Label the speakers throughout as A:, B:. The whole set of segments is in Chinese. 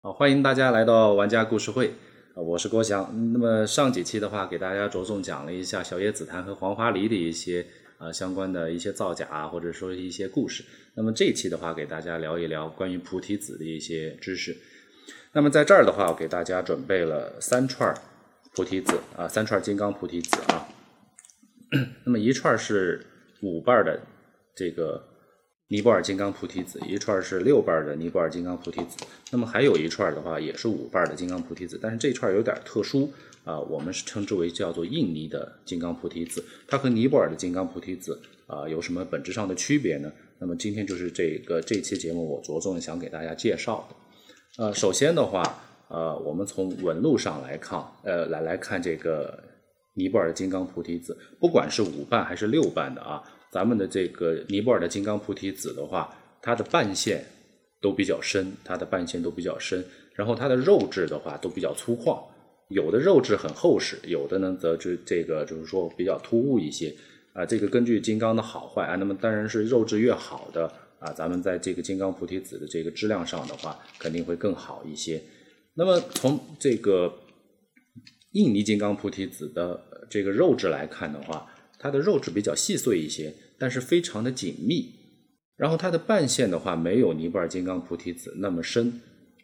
A: 好，欢迎大家来到玩家故事会，啊，我是郭翔。那么上几期的话，给大家着重讲了一下小叶紫檀和黄花梨的一些呃相关的一些造假，或者说一些故事。那么这一期的话，给大家聊一聊关于菩提子的一些知识。那么在这儿的话，我给大家准备了三串菩提子啊，三串金刚菩提子啊。那么一串是五瓣的这个。尼泊尔金刚菩提子一串是六瓣的尼泊尔金刚菩提子，那么还有一串的话也是五瓣的金刚菩提子，但是这串有点特殊啊，我们是称之为叫做印尼的金刚菩提子，它和尼泊尔的金刚菩提子啊有什么本质上的区别呢？那么今天就是这个这期节目我着重想给大家介绍的。呃，首先的话，呃，我们从纹路上来看，呃，来来看这个尼泊尔的金刚菩提子，不管是五瓣还是六瓣的啊。咱们的这个尼泊尔的金刚菩提子的话，它的半线都比较深，它的半线都比较深，然后它的肉质的话都比较粗犷，有的肉质很厚实，有的呢则就这个就是说比较突兀一些啊。这个根据金刚的好坏啊，那么当然是肉质越好的啊，咱们在这个金刚菩提子的这个质量上的话，肯定会更好一些。那么从这个印尼金刚菩提子的这个肉质来看的话，它的肉质比较细碎一些，但是非常的紧密。然后它的半线的话，没有尼泊尔金刚菩提子那么深。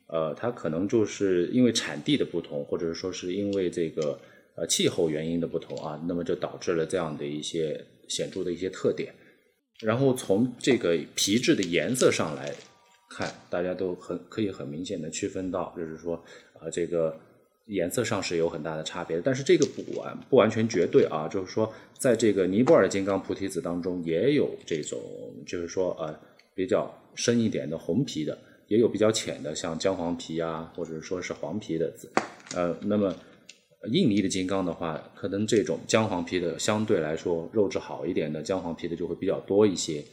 A: 呃，它可能就是因为产地的不同，或者说是因为这个呃气候原因的不同啊，那么就导致了这样的一些显著的一些特点。然后从这个皮质的颜色上来看，大家都很可以很明显的区分到，就是说啊这个。颜色上是有很大的差别，但是这个不完不完全绝对啊，就是说，在这个尼泊尔金刚菩提子当中，也有这种，就是说呃比较深一点的红皮的，也有比较浅的，像姜黄皮啊，或者说是黄皮的子，呃，那么印尼的金刚的话，可能这种姜黄皮的相对来说肉质好一点的姜黄皮的就会比较多一些，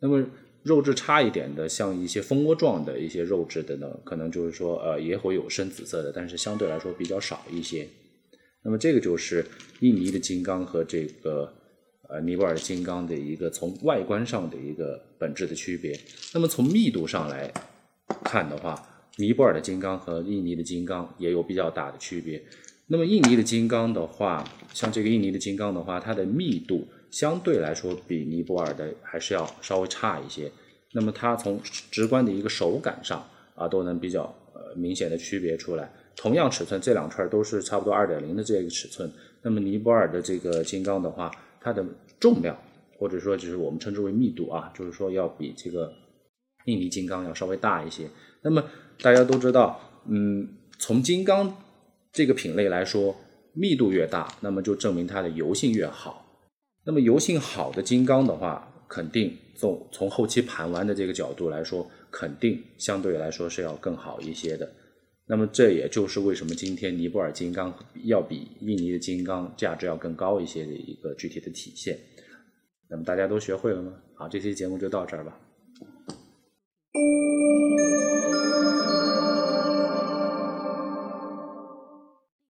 A: 那么。肉质差一点的，像一些蜂窝状的一些肉质的呢，可能就是说，呃，也会有深紫色的，但是相对来说比较少一些。那么这个就是印尼的金刚和这个呃尼泊尔金刚的一个从外观上的一个本质的区别。那么从密度上来看的话，尼泊尔的金刚和印尼的金刚也有比较大的区别。那么印尼的金刚的话，像这个印尼的金刚的话，它的密度。相对来说，比尼泊尔的还是要稍微差一些。那么它从直观的一个手感上啊，都能比较呃明显的区别出来。同样尺寸，这两串都是差不多二点零的这个尺寸。那么尼泊尔的这个金刚的话，它的重量或者说就是我们称之为密度啊，就是说要比这个印尼金刚要稍微大一些。那么大家都知道，嗯，从金刚这个品类来说，密度越大，那么就证明它的油性越好。那么油性好的金刚的话，肯定从从后期盘玩的这个角度来说，肯定相对来说是要更好一些的。那么这也就是为什么今天尼泊尔金刚要比印尼的金刚价值要更高一些的一个具体的体现。那么大家都学会了吗？好，这期节目就到这儿吧。